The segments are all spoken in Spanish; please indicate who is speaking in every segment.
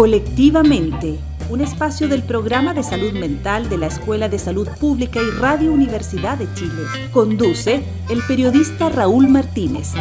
Speaker 1: Colectivamente, un espacio del programa de salud mental de la Escuela de Salud Pública y Radio Universidad de Chile. Conduce el periodista Raúl Martínez.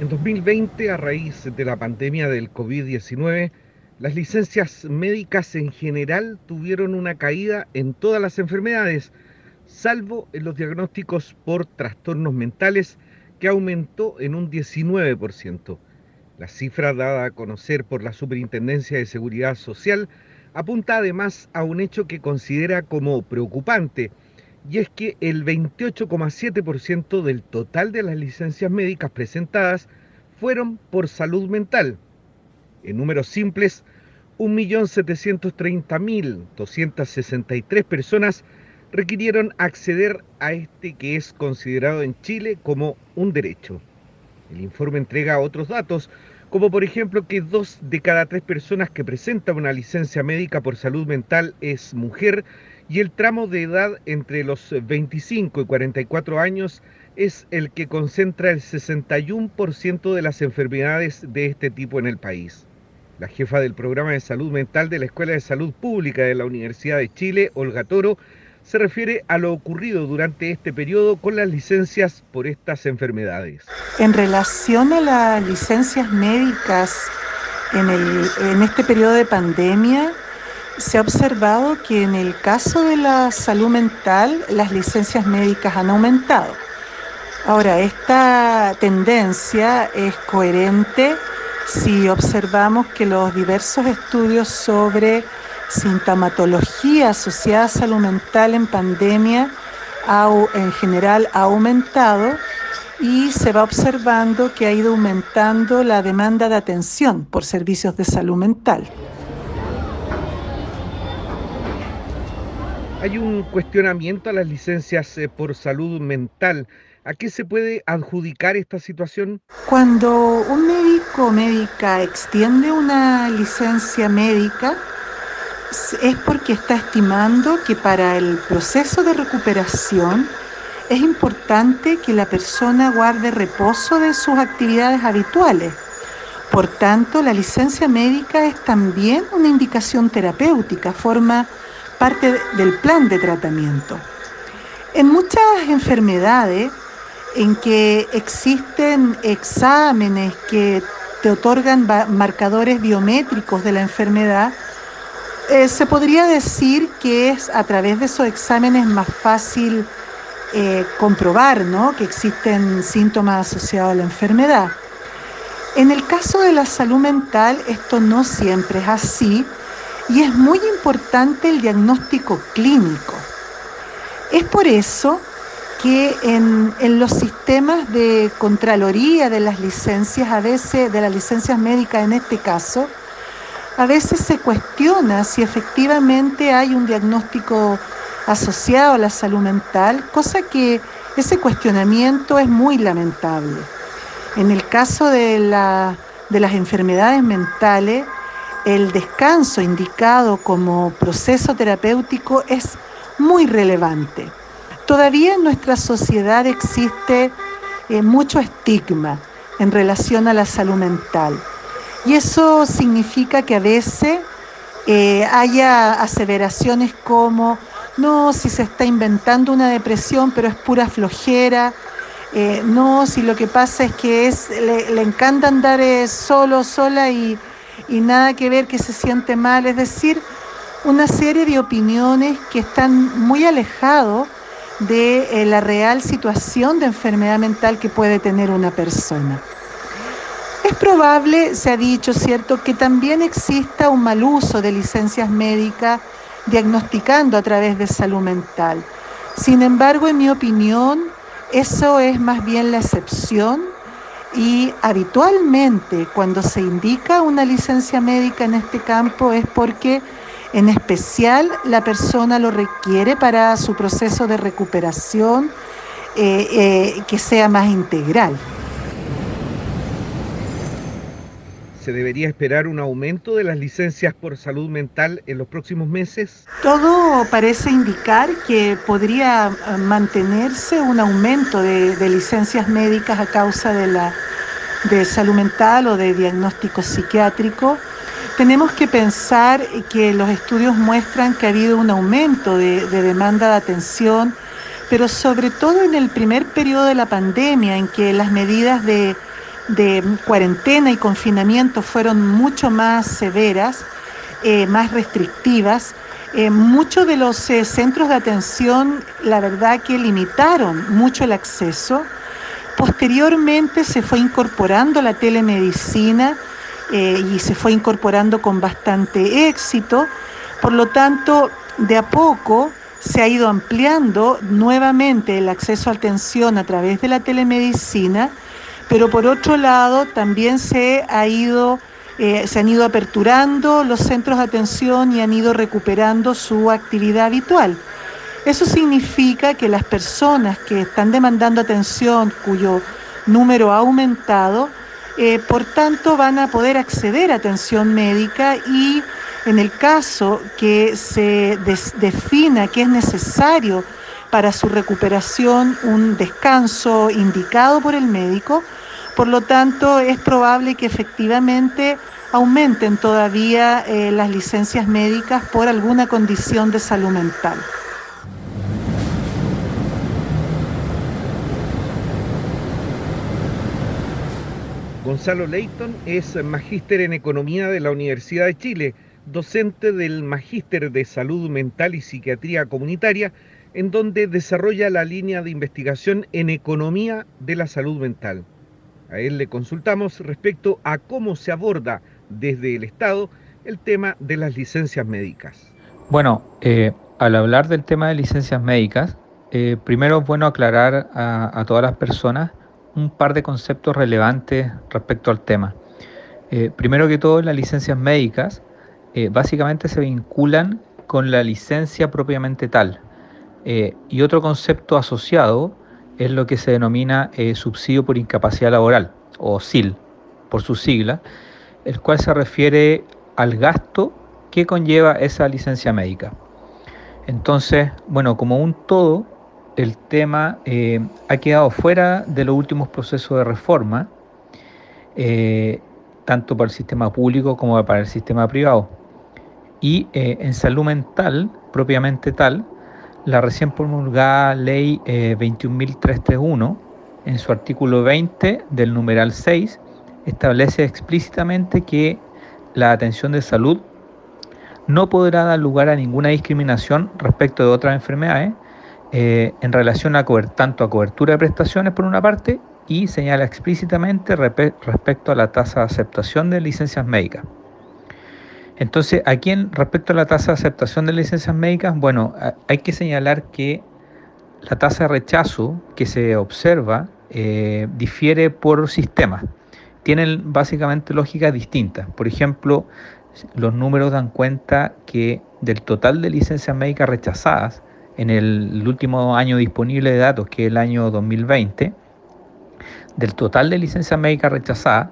Speaker 2: En 2020, a raíz de la pandemia del COVID-19, las licencias médicas en general tuvieron una caída en todas las enfermedades, salvo en los diagnósticos por trastornos mentales, que aumentó en un 19%. La cifra dada a conocer por la Superintendencia de Seguridad Social apunta además a un hecho que considera como preocupante, y es que el 28,7% del total de las licencias médicas presentadas fueron por salud mental. En números simples, 1.730.263 personas requirieron acceder a este que es considerado en Chile como un derecho. El informe entrega otros datos, como por ejemplo que dos de cada tres personas que presentan una licencia médica por salud mental es mujer y el tramo de edad entre los 25 y 44 años es el que concentra el 61% de las enfermedades de este tipo en el país. La jefa del programa de salud mental de la Escuela de Salud Pública de la Universidad de Chile, Olga Toro, se refiere a lo ocurrido durante este periodo con las licencias por estas enfermedades.
Speaker 3: En relación a las licencias médicas en, este periodo de pandemia, se ha observado que en el caso de la salud mental las licencias médicas han aumentado. Ahora, esta tendencia es coherente si observamos que los diversos estudios sobre sintomatología asociada a salud mental en pandemia en general ha aumentado y se va observando que ha ido aumentando la demanda de atención por servicios de salud mental.
Speaker 2: Hay un cuestionamiento a las licencias eh, por salud mental. ¿A qué se puede adjudicar esta situación?
Speaker 3: Cuando un médico o médica extiende una licencia médica, es porque está estimando que para el proceso de recuperación es importante que la persona guarde reposo de sus actividades habituales. Por tanto, la licencia médica es también una indicación terapéutica, forma parte del plan de tratamiento. En muchas enfermedades en que existen exámenes que te otorgan marcadores biométricos de la enfermedad, eh, se podría decir que es a través de esos exámenes más fácil eh, comprobar que existen síntomas asociados a la enfermedad. En el caso de la salud mental, esto no siempre es así y es muy importante el diagnóstico clínico. Es por eso que en, los sistemas de contraloría de las licencias, a veces de las licencias médicas en este caso, a veces se cuestiona si efectivamente hay un diagnóstico asociado a la salud mental, cosa que ese cuestionamiento es muy lamentable. En el caso de, la, de las enfermedades mentales, el descanso indicado como proceso terapéutico es muy relevante. Todavía en nuestra sociedad existe eh, mucho estigma en relación a la salud mental. Y eso significa que a veces eh, haya aseveraciones como, no, si se está inventando una depresión, pero es pura flojera, eh, no, si lo que pasa es que le, encanta andar solo, sola y, y nada que ver que se siente mal, es decir, una serie de opiniones que están muy alejados de la real situación de enfermedad mental que puede tener una persona. Es probable, se ha dicho, ¿cierto?, que también exista un mal uso de licencias médicas diagnosticando a través de salud mental. Sin embargo, en mi opinión, eso es más bien la excepción y habitualmente cuando se indica una licencia médica en este campo es porque en especial la persona lo requiere para su proceso de recuperación eh, eh, que sea más integral.
Speaker 2: ¿Se debería esperar un aumento de las licencias por salud mental en los próximos meses?
Speaker 3: Todo parece indicar que podría eh, mantenerse un aumento de, licencias médicas a causa de la de salud mental o de diagnóstico psiquiátrico. Tenemos que pensar que los estudios muestran que ha habido un aumento de demanda de atención, pero sobre todo en el primer periodo de la pandemia, en que las medidas de cuarentena y confinamiento fueron mucho más severas, eh, más restrictivas. Eh, muchos de los eh, centros de atención, la verdad que limitaron mucho el acceso. Posteriormente se fue incorporando la telemedicina y se fue incorporando con bastante éxito. Por lo tanto, de a poco se ha ido ampliando nuevamente el acceso a atención a través de la telemedicina pero por otro lado también se, ha ido, eh, se han ido aperturando los centros de atención y han ido recuperando su actividad habitual. Eso significa que las personas que están demandando atención, cuyo número ha aumentado, eh, por tanto van a poder acceder a atención médica y en el caso que se defina que es necesario para su recuperación un descanso indicado por el médico, por lo tanto, es probable que efectivamente aumenten todavía eh, las licencias médicas por alguna condición de salud mental.
Speaker 2: Gonzalo Leighton es magíster en Economía de la Universidad de Chile, docente del Magíster de Salud Mental y Psiquiatría Comunitaria, en donde desarrolla la línea de investigación en Economía de la Salud Mental. A él le consultamos respecto a cómo se aborda desde el Estado el tema de las licencias médicas.
Speaker 4: Bueno, eh, al hablar del tema de licencias médicas, eh, primero es bueno aclarar a, todas las personas un par de conceptos relevantes respecto al tema. Eh, primero que todo, las licencias médicas básicamente se vinculan con la licencia propiamente tal. y otro concepto asociado es lo que se denomina eh, subsidio por incapacidad laboral, o SIL, por su sigla, el cual se refiere al gasto que conlleva esa licencia médica. Entonces, bueno, como un todo, el tema eh, ha quedado fuera de los últimos procesos de reforma, eh, tanto para el sistema público como para el sistema privado. Y en salud mental, propiamente tal, la recién promulgada ley 21.331, eh, en su artículo 20 del numeral 6, establece explícitamente que la atención de salud no podrá dar lugar a ninguna discriminación respecto de otras enfermedades eh, en relación a tanto a cobertura de prestaciones por una parte y señala explícitamente respecto a la tasa de aceptación de licencias médicas. Entonces, aquí en respecto a la tasa de aceptación de licencias médicas, bueno, hay que señalar que la tasa de rechazo que se observa eh, difiere por sistemas. Tienen básicamente lógicas distintas. Por ejemplo, los números dan cuenta que del total de licencias médicas rechazadas en el último año disponible de datos, que es el año 2020, del total de licencias médicas rechazadas,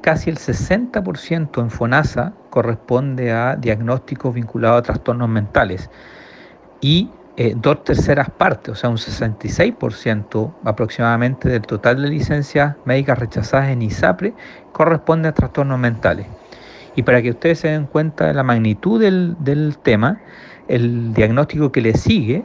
Speaker 4: casi el 60% en FONASA corresponde a diagnósticos vinculados a trastornos mentales y eh, dos terceras partes, o sea, un 66% aproximadamente del total de licencias médicas rechazadas en ISAPRE corresponde a trastornos mentales. Y para que ustedes se den cuenta de la magnitud del, del tema, el diagnóstico que le sigue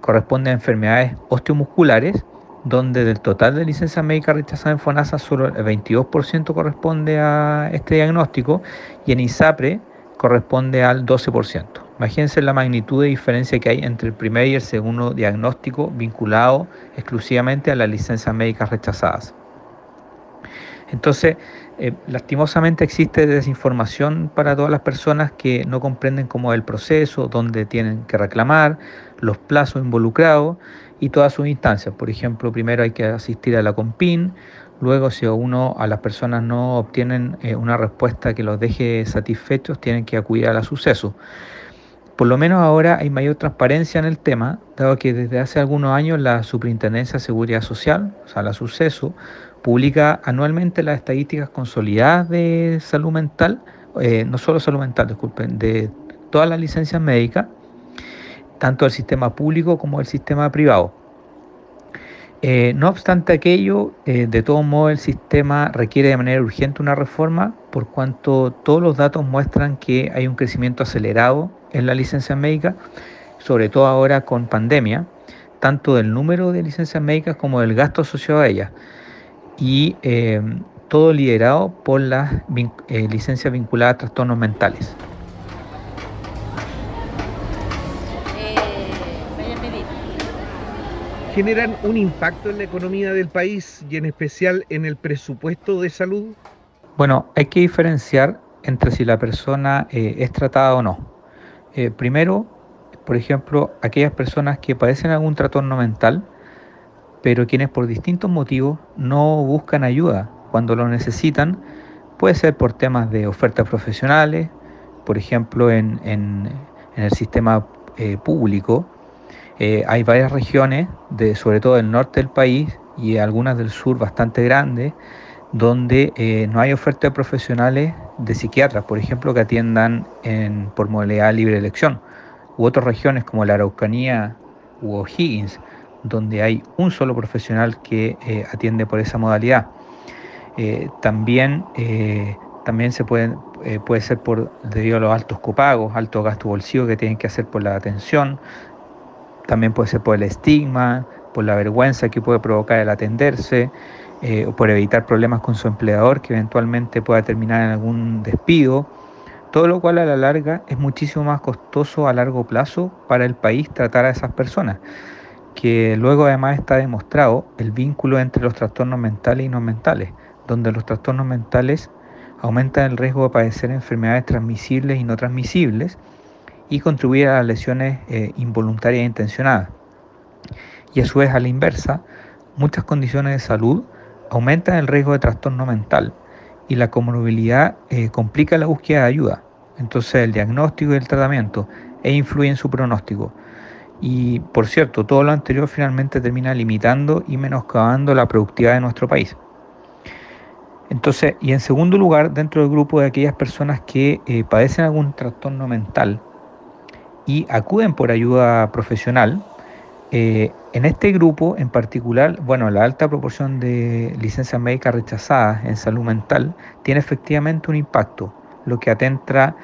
Speaker 4: corresponde a enfermedades osteomusculares donde del total de licencias médicas rechazadas en FONASA solo el 22% corresponde a este diagnóstico y en ISAPRE corresponde al 12%. Imagínense la magnitud de diferencia que hay entre el primer y el segundo diagnóstico vinculado exclusivamente a las licencias médicas rechazadas. Entonces, eh, lastimosamente existe desinformación para todas las personas que no comprenden cómo es el proceso, dónde tienen que reclamar, los plazos involucrados y todas sus instancias. Por ejemplo, primero hay que asistir a la COMPIN, luego si uno a las personas no obtienen eh, una respuesta que los deje satisfechos, tienen que acudir a la suceso. Por lo menos ahora hay mayor transparencia en el tema, dado que desde hace algunos años la Superintendencia de Seguridad Social, o sea, la suceso, publica anualmente las estadísticas consolidadas de salud mental, eh, no solo salud mental, disculpen, de todas las licencias médicas, tanto del sistema público como del sistema privado. Eh, no obstante aquello, eh, de todo modo el sistema requiere de manera urgente una reforma por cuanto todos los datos muestran que hay un crecimiento acelerado en la licencia médica, sobre todo ahora con pandemia, tanto del número de licencias médicas como del gasto asociado a ellas, y eh, todo liderado por las licencias vinculadas a trastornos mentales.
Speaker 2: generan un impacto en la economía del país y en especial en el presupuesto de salud?
Speaker 4: Bueno, hay que diferenciar entre si la persona eh, es tratada o no. Eh, primero, por ejemplo, aquellas personas que padecen algún trastorno mental, pero quienes por distintos motivos no buscan ayuda cuando lo necesitan, puede ser por temas de ofertas profesionales, por ejemplo, en, el sistema eh, público, eh, hay varias regiones, de, sobre todo del norte del país y algunas del sur bastante grandes, donde eh, no hay oferta de profesionales de psiquiatras, por ejemplo, que atiendan en, por modalidad libre elección, u otras regiones como la Araucanía u O'Higgins, donde hay un solo profesional que eh, atiende por esa modalidad. también, también se puede, ser por, debido a los altos copagos, altos gastos bolsillo que tienen que hacer por la atención, también puede ser por el estigma, por la vergüenza que puede provocar el atenderse, eh, o por evitar problemas con su empleador que eventualmente pueda terminar en algún despido. Todo lo cual a la larga es muchísimo más costoso a largo plazo para el país tratar a esas personas, que luego además está demostrado el vínculo entre los trastornos mentales y no mentales, donde los trastornos mentales aumentan el riesgo de padecer enfermedades transmisibles y no transmisibles, y contribuir a las lesiones eh, involuntarias e intencionadas. Y a su vez, a la inversa, muchas condiciones de salud aumentan el riesgo de trastorno mental y la comorbilidad eh, complica la búsqueda de ayuda. Entonces, el diagnóstico y el tratamiento e influye en su pronóstico. Y por cierto, todo lo anterior finalmente termina limitando y menoscabando la productividad de nuestro país. Entonces, y en segundo lugar, dentro del grupo de aquellas personas que eh, padecen algún trastorno mental, y acuden por ayuda profesional. Eh, en este grupo en particular, bueno, la alta proporción de licencias médicas rechazadas en salud mental tiene efectivamente un impacto, lo que atenta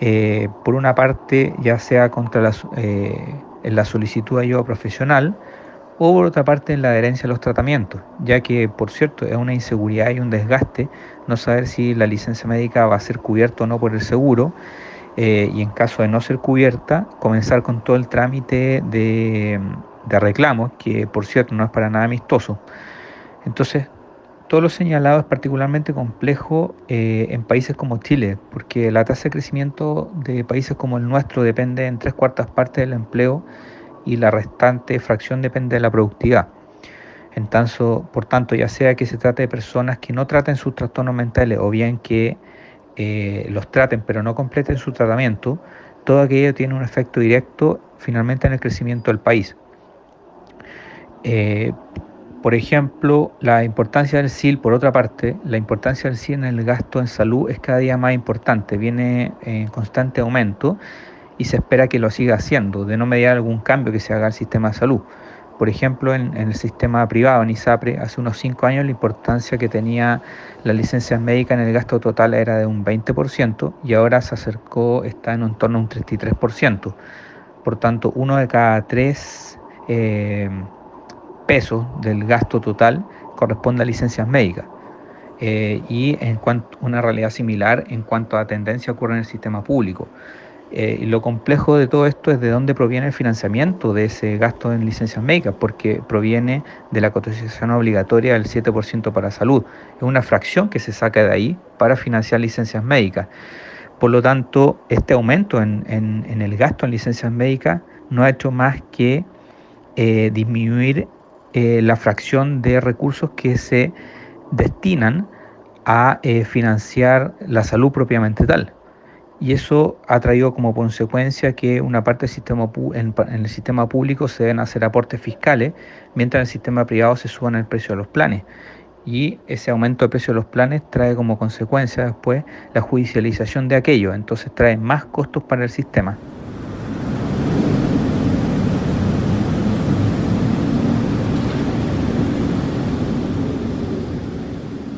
Speaker 4: eh, por una parte ya sea contra la, eh, en la solicitud de ayuda profesional o por otra parte en la adherencia a los tratamientos, ya que por cierto es una inseguridad y un desgaste no saber si la licencia médica va a ser cubierta o no por el seguro eh, y en caso de no ser cubierta, comenzar con todo el trámite de, reclamos, que por cierto no es para nada amistoso. Entonces, todo lo señalado es particularmente complejo eh, en países como Chile, porque la tasa de crecimiento de países como el nuestro depende en tres cuartas partes del empleo y la restante fracción depende de la productividad. En por tanto, ya sea que se trate de personas que no traten sus trastornos mentales o bien que eh, los traten pero no completen su tratamiento, todo aquello tiene un efecto directo finalmente en el crecimiento del país. Eh, por ejemplo, la importancia del SIL, por otra parte, la importancia del SIL en el gasto en salud es cada día más importante, viene en constante aumento y se espera que lo siga haciendo, de no mediar algún cambio que se haga al sistema de salud. Por ejemplo, en, el sistema privado, en ISAPRE, hace unos cinco años la importancia que tenía la licencia médica en el gasto total era de un 20% y ahora se acercó, está en un torno a un 33%. Por tanto, uno de cada tres eh, pesos del gasto total corresponde a licencias médicas. Eh, y en cuanto una realidad similar en cuanto a tendencia ocurre en el sistema público. Eh, lo complejo de todo esto es de dónde proviene el financiamiento de ese gasto en licencias médicas, porque proviene de la cotización obligatoria del 7% para salud. Es una fracción que se saca de ahí para financiar licencias médicas. Por lo tanto, este aumento en, el gasto en licencias médicas no ha hecho más que eh, disminuir eh, la fracción de recursos que se destinan a financiar la salud propiamente tal y eso ha traído como consecuencia que una parte del sistema en, el sistema público se deben hacer aportes fiscales, mientras en el sistema privado se suban el precio de los planes. y ese aumento de precio de los planes trae como consecuencia después la judicialización de aquello, entonces trae más costos para el sistema.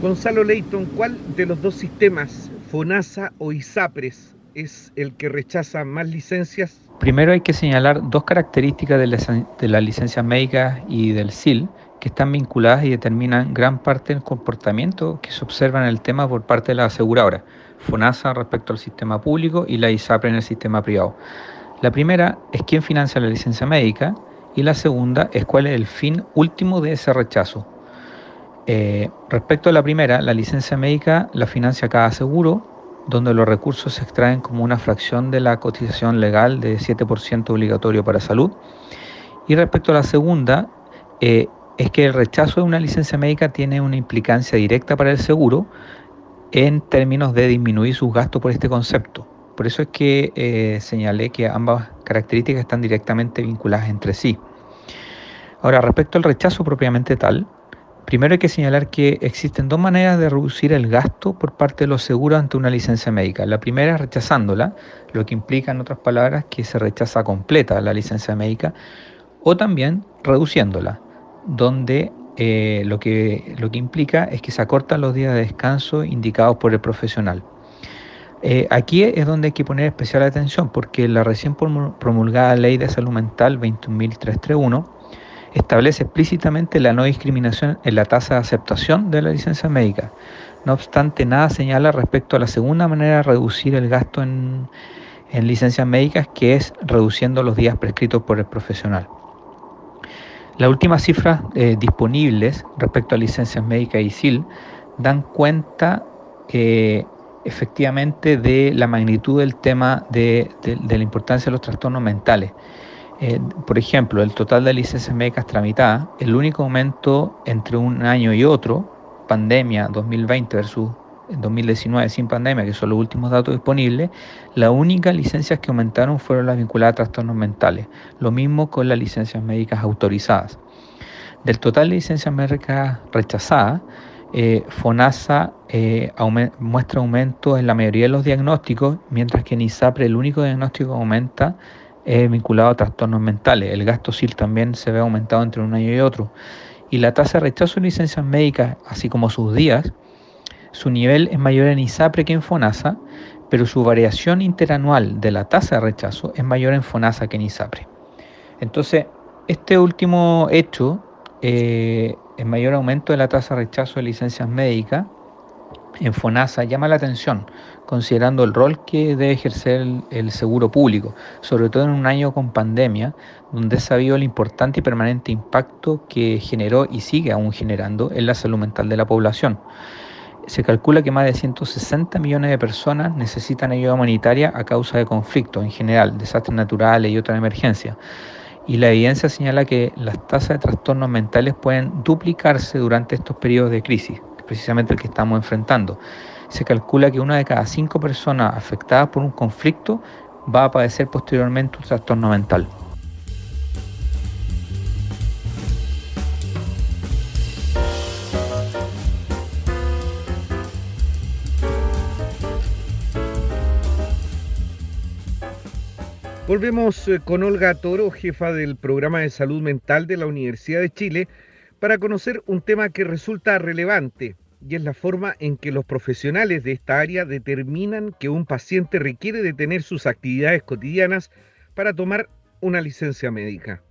Speaker 2: Gonzalo Leighton, ¿cuál de los dos sistemas, FONASA o ISAPRES, es el que rechaza más licencias?
Speaker 4: Primero hay que señalar dos características de, la licencia médica y del SIL que están vinculadas y determinan gran parte del comportamiento que se observa en el tema por parte de la aseguradora, FONASA respecto al sistema público y la ISAPRE en el sistema privado. La primera es quién financia la licencia médica y la segunda es cuál es el fin último de ese rechazo. Eh, respecto a la primera, la licencia médica la financia cada seguro, donde los recursos se extraen como una fracción de la cotización legal de 7% obligatorio para salud. Y respecto a la segunda, eh, es que el rechazo de una licencia médica tiene una implicancia directa para el seguro en términos de disminuir sus gastos por este concepto. Por eso es que eh, señalé que ambas características están directamente vinculadas entre sí. Ahora, respecto al rechazo propiamente tal, Primero hay que señalar que existen dos maneras de reducir el gasto por parte de los seguros ante una licencia médica. La primera es rechazándola, lo que implica en otras palabras que se rechaza completa la licencia médica, o también reduciéndola, donde eh, lo, que, lo que implica es que se acortan los días de descanso indicados por el profesional. Eh, aquí es donde hay que poner especial atención porque la recién promulgada Ley de Salud Mental 21.331 establece explícitamente la no discriminación en la tasa de aceptación de la licencia médica. No obstante, nada señala respecto a la segunda manera de reducir el gasto en, licencias médicas, que es reduciendo los días prescritos por el profesional. Las últimas cifras eh, disponibles respecto a licencias médicas y SIL dan cuenta eh, efectivamente de la magnitud del tema de la importancia de los trastornos mentales. Eh, por ejemplo, el total de licencias médicas tramitadas, el único aumento entre un año y otro, pandemia 2020 versus 2019 sin pandemia, que son los últimos datos disponibles, las únicas licencias que aumentaron fueron las vinculadas a trastornos mentales. Lo mismo con las licencias médicas autorizadas. Del total de licencias médicas rechazadas, eh, FONASA eh, muestra aumento en la mayoría de los diagnósticos, mientras que en ISAPRE el único diagnóstico que aumenta es vinculado a trastornos mentales. El gasto SIL también se ve aumentado entre un año y otro. Y la tasa de rechazo de licencias médicas, así como sus días, su nivel es mayor en ISAPRE que en FONASA, pero su variación interanual de la tasa de rechazo es mayor en FONASA que en ISAPRE. Entonces, este último hecho, eh, el mayor aumento de la tasa de rechazo de licencias médicas, en FONASA llama la atención, considerando el rol que debe ejercer el, seguro público, sobre todo en un año con pandemia, donde es sabido el importante y permanente impacto que generó y sigue aún generando en la salud mental de la población. Se calcula que más de 160 millones de personas necesitan ayuda humanitaria a causa de conflictos en general, desastres naturales y otras emergencias. Y la evidencia señala que las tasas de trastornos mentales pueden duplicarse durante estos periodos de crisis precisamente el que estamos enfrentando. Se calcula que una de cada cinco personas afectadas por un conflicto va a padecer posteriormente un trastorno mental.
Speaker 2: Volvemos eh, con Olga Toro, jefa del programa de salud mental de la Universidad de Chile, para conocer un tema que resulta relevante y es la forma en que los profesionales de esta área determinan que un paciente requiere detener sus actividades cotidianas para tomar una licencia médica.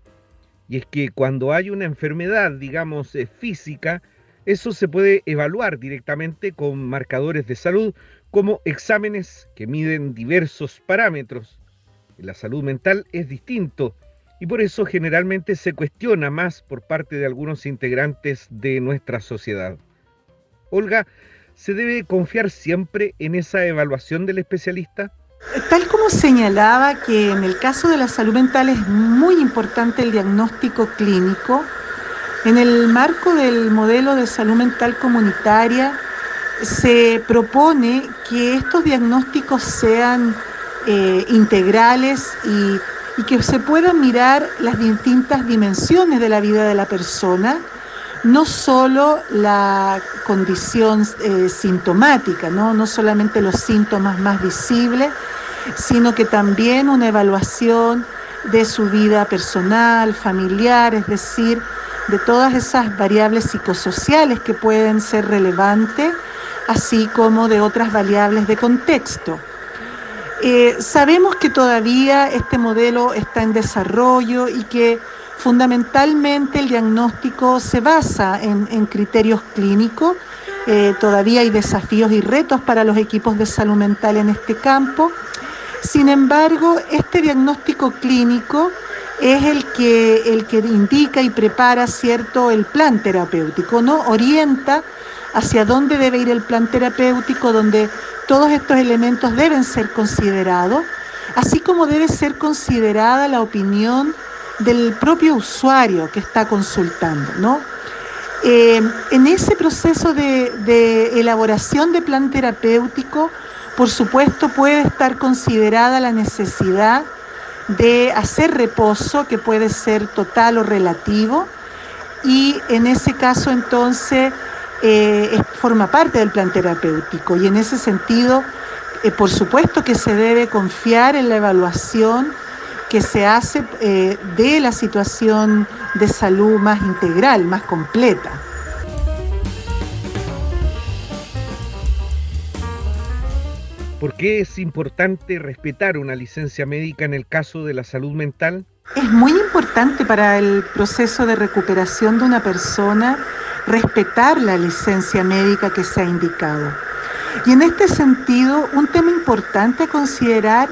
Speaker 2: Y es que cuando hay una enfermedad, digamos, eh, física, eso se puede evaluar directamente con marcadores de salud como exámenes que miden diversos parámetros. La salud mental es distinto y por eso generalmente se cuestiona más por parte de algunos integrantes de nuestra sociedad. Olga, ¿se debe confiar siempre en esa evaluación del especialista?
Speaker 3: Tal como señalaba que en el caso de la salud mental es muy importante el diagnóstico clínico, en el marco del modelo de salud mental comunitaria se propone que estos diagnósticos sean eh, integrales y y que se puedan mirar las distintas dimensiones de la vida de la persona, no solo la condición eh, sintomática, ¿no? no solamente los síntomas más visibles, sino que también una evaluación de su vida personal, familiar, es decir, de todas esas variables psicosociales que pueden ser relevantes, así como de otras variables de contexto. Eh, sabemos que todavía este modelo está en desarrollo y que fundamentalmente el diagnóstico se basa en, criterios clínicos. Eh, todavía hay desafíos y retos para los equipos de salud mental en este campo. Sin embargo, este diagnóstico clínico es el que, el que indica y prepara cierto el plan terapéutico, ¿no? Orienta hacia dónde debe ir el plan terapéutico, donde todos estos elementos deben ser considerados, así como debe ser considerada la opinión del propio usuario que está consultando, ¿no? Eh, en ese proceso de, de elaboración de plan terapéutico, por supuesto, puede estar considerada la necesidad de hacer reposo, que puede ser total o relativo, y en ese caso entonces eh, forma parte del plan terapéutico. Y en ese sentido, eh, por supuesto que se debe confiar en la evaluación que se hace eh, de la situación de salud más integral, más completa.
Speaker 2: ¿Por qué es importante respetar una licencia médica en el caso de la salud mental?
Speaker 3: Es muy importante para el proceso de recuperación de una persona respetar la licencia médica que se ha indicado. Y en este sentido, un tema importante a considerar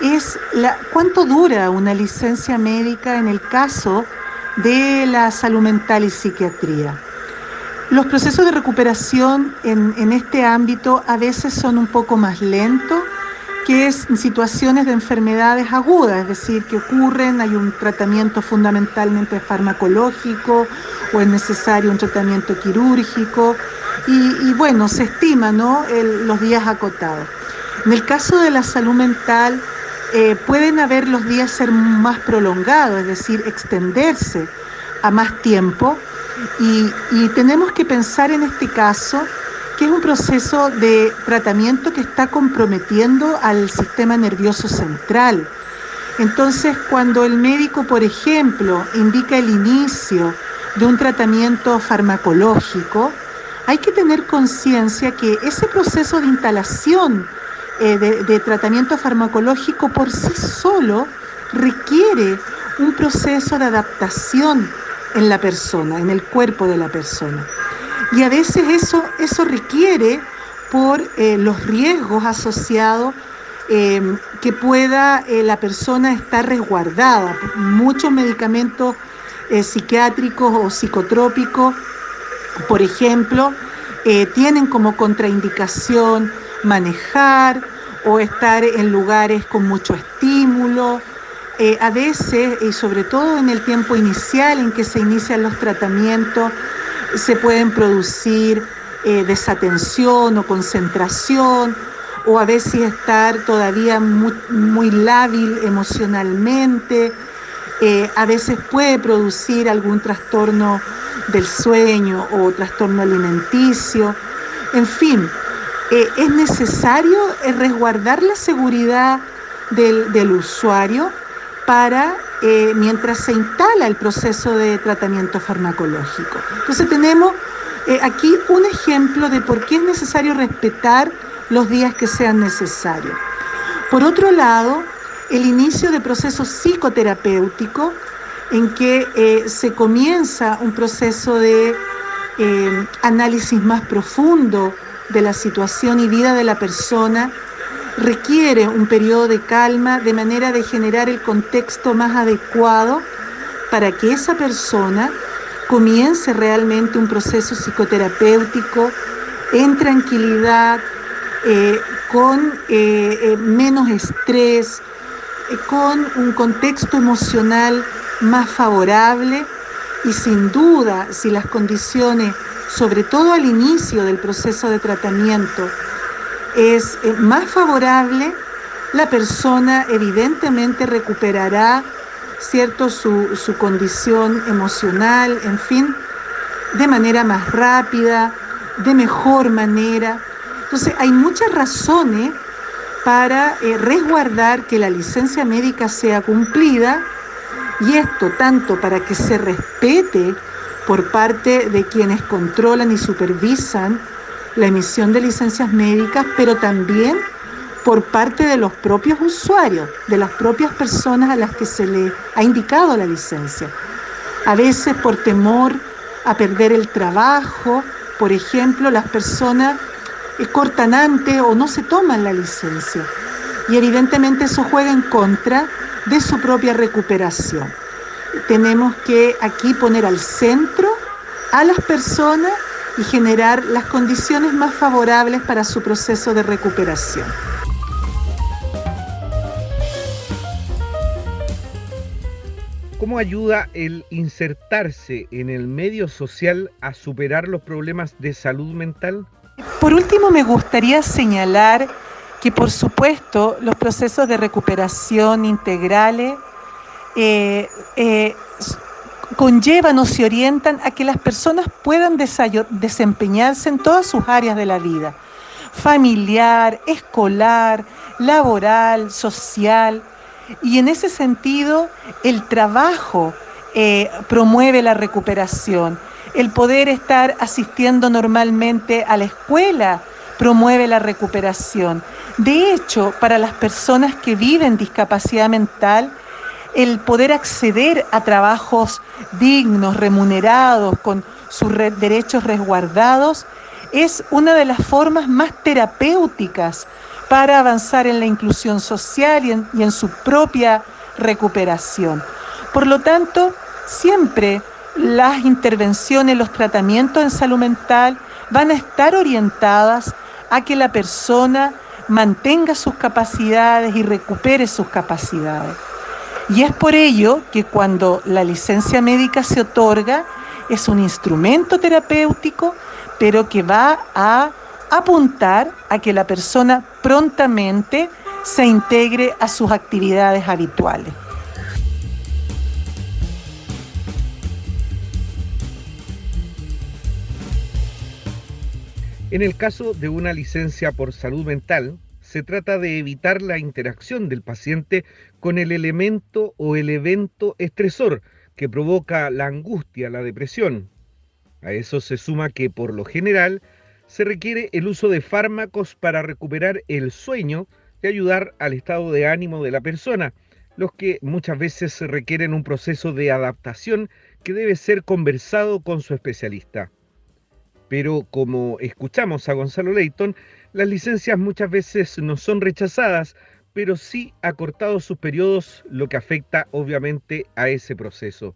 Speaker 3: es la, cuánto dura una licencia médica en el caso de la salud mental y psiquiatría. Los procesos de recuperación en, este ámbito a veces son un poco más lentos que es situaciones de enfermedades agudas, es decir, que ocurren, hay un tratamiento fundamentalmente farmacológico o es necesario un tratamiento quirúrgico y, bueno, se estima ¿no? los días acotados. En el caso de la salud mental, eh, pueden haber los días ser más prolongados, es decir, extenderse a más tiempo y, tenemos que pensar en este caso que es un proceso de tratamiento que está comprometiendo al sistema nervioso central. Entonces, cuando el médico, por ejemplo, indica el inicio de un tratamiento farmacológico, hay que tener conciencia que ese proceso de instalación eh, de tratamiento farmacológico por sí solo requiere un proceso de adaptación en la persona, en el cuerpo de la persona. Y a veces eso, eso requiere por eh, los riesgos asociados eh, que pueda eh, la persona estar resguardada. Muchos medicamentos psiquiátricos o psicotrópicos, por ejemplo, tienen como contraindicación manejar o estar en lugares con mucho estímulo a veces, y sobre todo en el tiempo inicial en que se inician los tratamientos, se pueden producir eh, desatención o concentración, o a veces estar todavía muy, lábil emocionalmente, eh, a veces puede producir algún trastorno del sueño o trastorno alimenticio, en fin, es necesario resguardar la seguridad del usuario para eh, mientras se instala el proceso de tratamiento farmacológico. Entonces tenemos eh, aquí un ejemplo de por qué es necesario respetar los días que sean necesarios. Por otro lado, el inicio de proceso psicoterapéutico en que eh, se comienza un proceso de análisis más profundo de la situación y vida de la persona requiere un periodo de calma de manera de generar el contexto más adecuado para que esa persona comience realmente un proceso psicoterapéutico en tranquilidad, eh, con eh, eh, menos estrés, con un contexto emocional más favorable. Y sin duda si las condiciones, sobre todo al inicio del proceso de tratamiento, es eh, más favorable, la persona evidentemente recuperará cierto su, condición emocional, en fin, de manera más rápida, de mejor manera. Entonces hay muchas razones para eh, resguardar que la licencia médica sea cumplida y esto tanto para que se respete por parte de quienes controlan y supervisan la emisión de licencias médicas, pero también por parte de los propios usuarios, de las propias personas a las que se le ha indicado la licencia. A veces por temor a perder el trabajo, por ejemplo, las personas eh, cortan antes o no se toman la licencia. Y evidentemente eso juega en contra de su propia recuperación. Tenemos que aquí poner al centro a las personas y generar las condiciones más favorables para su proceso de recuperación.
Speaker 2: ¿Cómo ayuda el insertarse en el medio social a superar los problemas de salud mental?
Speaker 3: Por último, me gustaría señalar que, por supuesto, los procesos de recuperación integrales eh, eh, conllevan o se orientan a que las personas puedan desempeñarse en todas sus áreas de la vida, familiar, escolar, laboral, social. Y en ese sentido, el trabajo eh, promueve la recuperación. El poder estar asistiendo normalmente a la escuela promueve la recuperación. De hecho, para las personas que viven discapacidad mental, el poder acceder a trabajos dignos, remunerados, con sus derechos resguardados, es una de las formas más terapéuticas para avanzar en la inclusión social y en, su propia recuperación. Por lo tanto, siempre las intervenciones, los tratamientos en salud mental van a estar orientadas a que la persona mantenga sus capacidades y recupere sus capacidades. Y es por ello que cuando la licencia médica se otorga, es un instrumento terapéutico, pero que va a apuntar a que la persona prontamente se integre a sus actividades habituales.
Speaker 2: En el caso de una licencia por salud mental, se trata de evitar la interacción del paciente con el elemento o el evento estresor que provoca la angustia, la depresión. A eso se suma que por lo general se requiere el uso de fármacos para recuperar el sueño y ayudar al estado de ánimo de la persona, los que muchas veces requieren un proceso de adaptación que debe ser conversado con su especialista. Pero como escuchamos a Gonzalo Leighton, las licencias muchas veces no son rechazadas, pero sí acortados sus periodos, lo que afecta obviamente a ese proceso.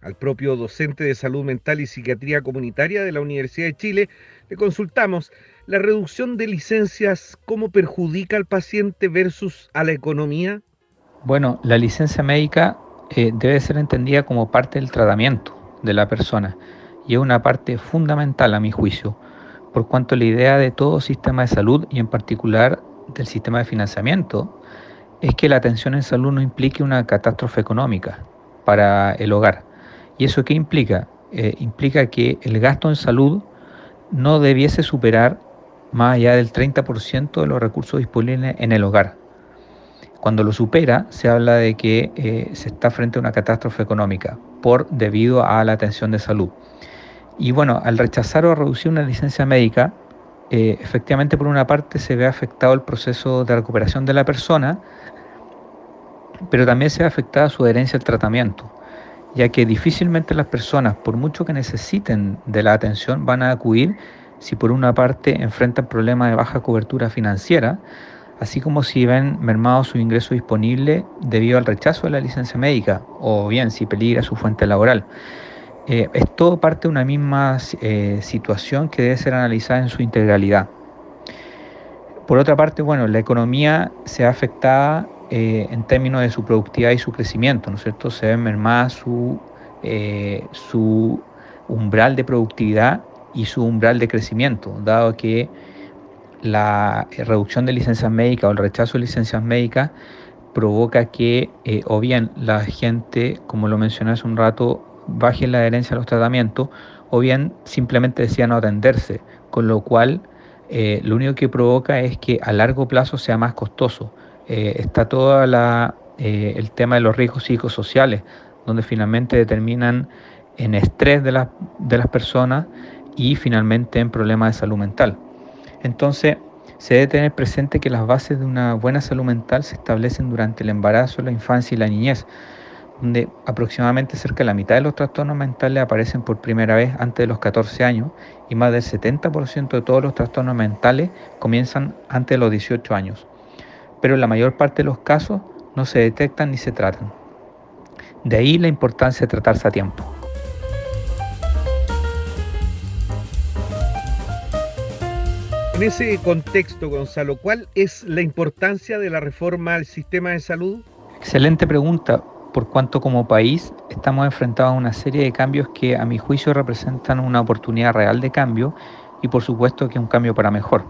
Speaker 2: Al propio docente de salud mental y psiquiatría comunitaria de la Universidad de Chile le consultamos la reducción de licencias, cómo perjudica al paciente versus a la economía.
Speaker 4: Bueno, la licencia médica eh, debe ser entendida como parte del tratamiento de la persona y es una parte fundamental a mi juicio por cuanto la idea de todo sistema de salud y en particular del sistema de financiamiento es que la atención en salud no implique una catástrofe económica para el hogar. ¿Y eso qué implica? Eh, implica que el gasto en salud no debiese superar más allá del 30% de los recursos disponibles en el hogar. Cuando lo supera, se habla de que eh, se está frente a una catástrofe económica por debido a la atención de salud. Y bueno, al rechazar o reducir una licencia médica, eh, efectivamente por una parte se ve afectado el proceso de recuperación de la persona, pero también se ve afectada su adherencia al tratamiento, ya que difícilmente las personas, por mucho que necesiten de la atención, van a acudir si por una parte enfrentan problemas de baja cobertura financiera, así como si ven mermado su ingreso disponible debido al rechazo de la licencia médica, o bien si peligra su fuente laboral. Eh, es todo parte de una misma eh, situación que debe ser analizada en su integralidad. Por otra parte, bueno, la economía se ha afectada eh, en términos de su productividad y su crecimiento, ¿no es cierto? Se ve mermada su, su umbral de productividad y su umbral de crecimiento, dado que la reducción de licencias médicas o el rechazo de licencias médicas provoca que o bien la gente, como lo mencioné hace un rato, baje la adherencia a los tratamientos o bien simplemente decían no atenderse, con lo cual eh, lo único que provoca es que a largo plazo sea más costoso. Eh, está todo eh, el tema de los riesgos psicosociales, donde finalmente determinan en estrés de, de las personas y finalmente en problemas de salud mental. Entonces, se debe tener presente que las bases de una buena salud mental se establecen durante el embarazo, la infancia y la niñez, donde aproximadamente cerca de la mitad de los trastornos mentales aparecen por primera vez antes de los 14 años y más del 70% de todos los trastornos mentales comienzan antes de los 18 años. Pero en la mayor parte de los casos no se detectan ni se tratan. De ahí la importancia de tratarse a tiempo.
Speaker 2: En ese contexto, Gonzalo, ¿cuál es la importancia de la reforma al sistema de salud?
Speaker 4: Excelente pregunta, por cuanto como país estamos enfrentados a una serie de cambios que a mi juicio representan una oportunidad real de cambio y por supuesto que un cambio para mejor.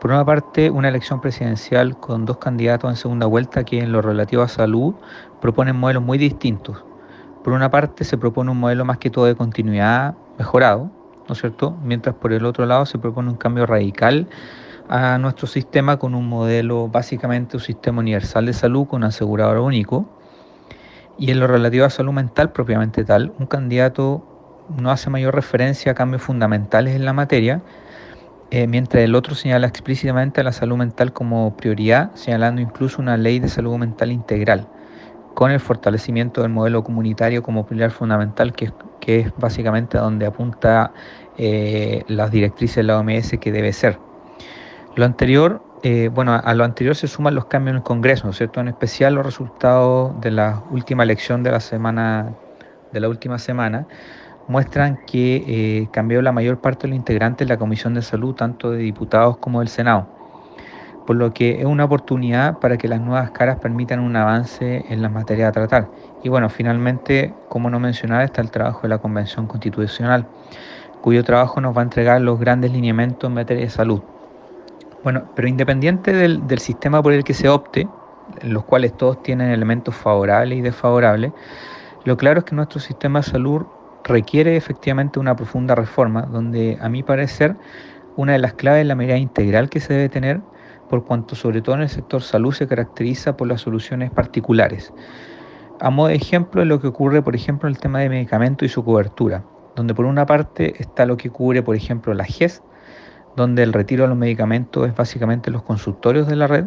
Speaker 4: Por una parte, una elección presidencial con dos candidatos en segunda vuelta que en lo relativo a salud proponen modelos muy distintos. Por una parte, se propone un modelo más que todo de continuidad mejorado, ¿no es cierto? Mientras por el otro lado se propone un cambio radical a nuestro sistema con un modelo básicamente un sistema universal de salud con asegurador único. Y en lo relativo a salud mental propiamente tal, un candidato no hace mayor referencia a cambios fundamentales en la materia, eh, mientras el otro señala explícitamente a la salud mental como prioridad, señalando incluso una ley de salud mental integral con el fortalecimiento del modelo comunitario como pilar fundamental, que, que es básicamente donde apunta eh, las directrices de la OMS que debe ser. Lo anterior, eh, bueno, a lo anterior se suman los cambios en el Congreso, ¿no cierto? En especial los resultados de la última elección de la semana, de la última semana, muestran que eh, cambió la mayor parte de los integrantes de la Comisión de Salud, tanto de diputados como del Senado por lo que es una oportunidad para que las nuevas caras permitan un avance en las materias a tratar. Y bueno, finalmente, como no mencionar, está el trabajo de la Convención Constitucional, cuyo trabajo nos va a entregar los grandes lineamientos en materia de salud. Bueno, pero independiente del, del sistema por el que se opte, los cuales todos tienen elementos favorables y desfavorables, lo claro es que nuestro sistema de salud requiere efectivamente una profunda reforma, donde a mi parecer una de las claves es la medida integral que se debe tener por cuanto sobre todo en el sector salud se caracteriza por las soluciones particulares. A modo de ejemplo es lo que ocurre, por ejemplo, en el tema de medicamentos y su cobertura, donde por una parte está lo que cubre, por ejemplo, la GES, donde el retiro de los medicamentos es básicamente los consultorios de la red,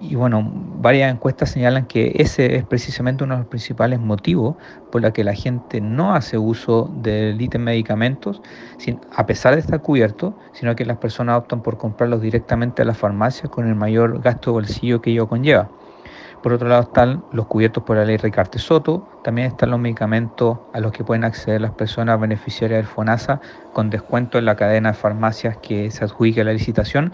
Speaker 4: y bueno, varias encuestas señalan que ese es precisamente uno de los principales motivos por la que la gente no hace uso del ítem medicamentos, a pesar de estar cubierto, sino que las personas optan por comprarlos directamente a las farmacias con el mayor gasto de bolsillo que ello conlleva. Por otro lado están los cubiertos por la ley Ricarte Soto, también están los medicamentos a los que pueden acceder las personas beneficiarias del FONASA con descuento en la cadena de farmacias que se adjudique a la licitación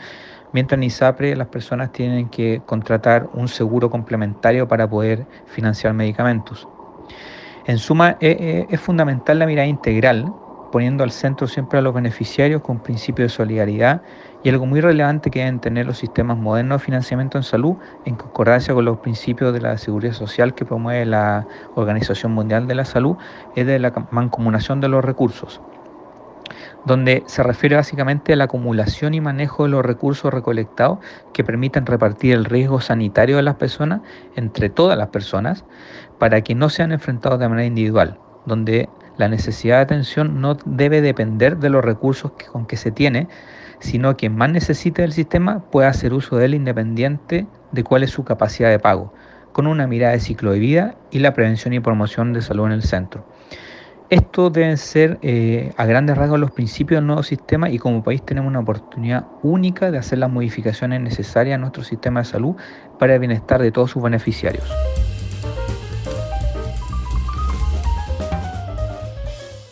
Speaker 4: mientras en ISAPRE las personas tienen que contratar un seguro complementario para poder financiar medicamentos. En suma, eh, eh, es, fundamental la mirada integral, poniendo al centro siempre a los beneficiarios con principio de solidaridad y algo muy relevante que deben tener los sistemas modernos de financiamiento en salud en concordancia con los principios de la seguridad social que promueve la Organización Mundial de la Salud es de la mancomunación de los recursos donde se refiere básicamente a la acumulación y manejo de los recursos recolectados que permitan repartir el riesgo sanitario de las personas entre todas las personas para que no sean enfrentados de manera individual, donde la necesidad de atención no debe depender de los recursos con que se tiene, sino que más necesite del sistema pueda hacer uso de él independiente de cuál es su capacidad de pago, con una mirada de ciclo de vida y la prevención y promoción de salud en el centro. Estos deben ser eh, a grandes rasgos los principios del nuevo sistema y como país tenemos una oportunidad única de hacer las modificaciones necesarias a nuestro sistema de salud para el bienestar de todos sus beneficiarios.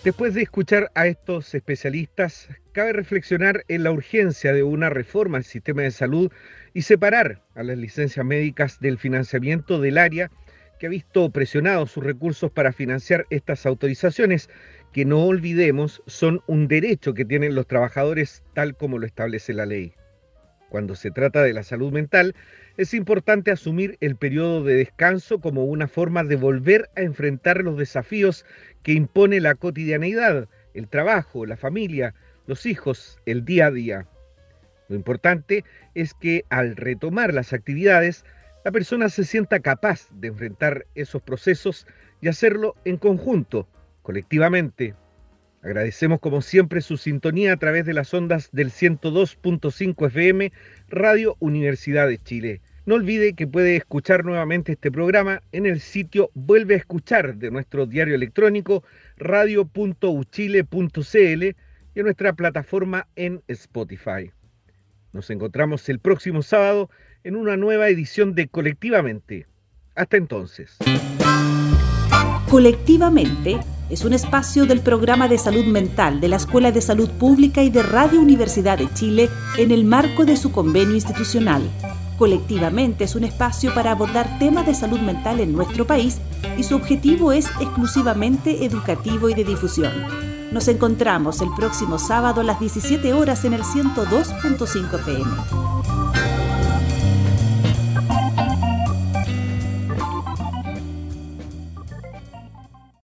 Speaker 2: Después de escuchar a estos especialistas, cabe reflexionar en la urgencia de una reforma al sistema de salud y separar a las licencias médicas del financiamiento del área que ha visto presionados sus recursos para financiar estas autorizaciones, que no olvidemos son un derecho que tienen los trabajadores tal como lo establece la ley. Cuando se trata de la salud mental, es importante asumir el periodo de descanso como una forma de volver a enfrentar los desafíos que impone la cotidianeidad el trabajo, la familia, hijos, el día a día. Lo importante es que al retomar las actividades, la persona se sienta capaz de enfrentar esos procesos y hacerlo en conjunto, colectivamente. Agradecemos como siempre su sintonía a través de las ondas del 102.5 FM Radio Universidad de Chile. No olvide que puede escuchar nuevamente este programa en el sitio Vuelve a escuchar de nuestro diario electrónico radio.uchile.cl y en nuestra plataforma en Spotify. Nos encontramos el próximo sábado en una nueva edición de Colectivamente. Hasta entonces.
Speaker 1: Colectivamente es un espacio del programa de salud mental de la Escuela de Salud Pública y de Radio Universidad de Chile en el marco de su convenio institucional. Colectivamente es un espacio para abordar temas de salud mental en nuestro país y su objetivo es exclusivamente educativo y de difusión. Nos encontramos el próximo sábado a las 17 horas en el 102.5 FM.